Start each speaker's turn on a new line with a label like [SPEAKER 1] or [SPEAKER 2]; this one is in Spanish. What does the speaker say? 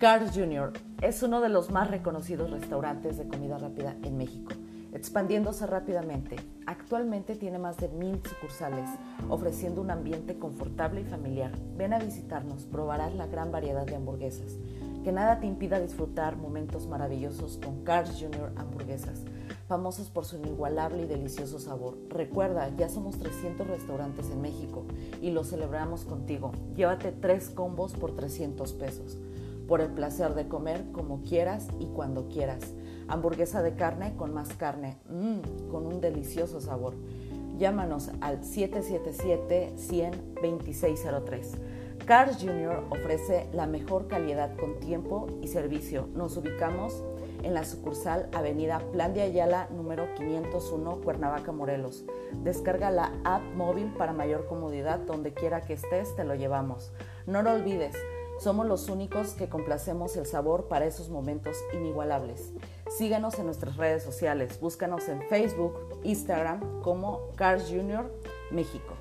[SPEAKER 1] Carl's Jr. es uno de los más reconocidos restaurantes de comida rápida en México, expandiéndose rápidamente. Actualmente tiene más de mil sucursales, ofreciendo un ambiente confortable y familiar. Ven a visitarnos, probarás la gran variedad de hamburguesas. Que nada te impida disfrutar momentos maravillosos con Carl's Jr. Hamburguesas, famosos por su inigualable y delicioso sabor. Recuerda, ya somos 300 restaurantes en México y lo celebramos contigo. Llévate tres combos por 300 pesos por el placer de comer como quieras y cuando quieras. Hamburguesa de carne con más carne, mmm, con un delicioso sabor. Llámanos al 777-100-2603. Cars Jr. ofrece la mejor calidad con tiempo y servicio. Nos ubicamos en la sucursal Avenida Plan de Ayala número 501 Cuernavaca, Morelos. Descarga la app móvil para mayor comodidad donde quiera que estés, te lo llevamos. No lo olvides, somos los únicos que complacemos el sabor para esos momentos inigualables. Síguenos en nuestras redes sociales, búscanos en Facebook, Instagram como Cars Junior México.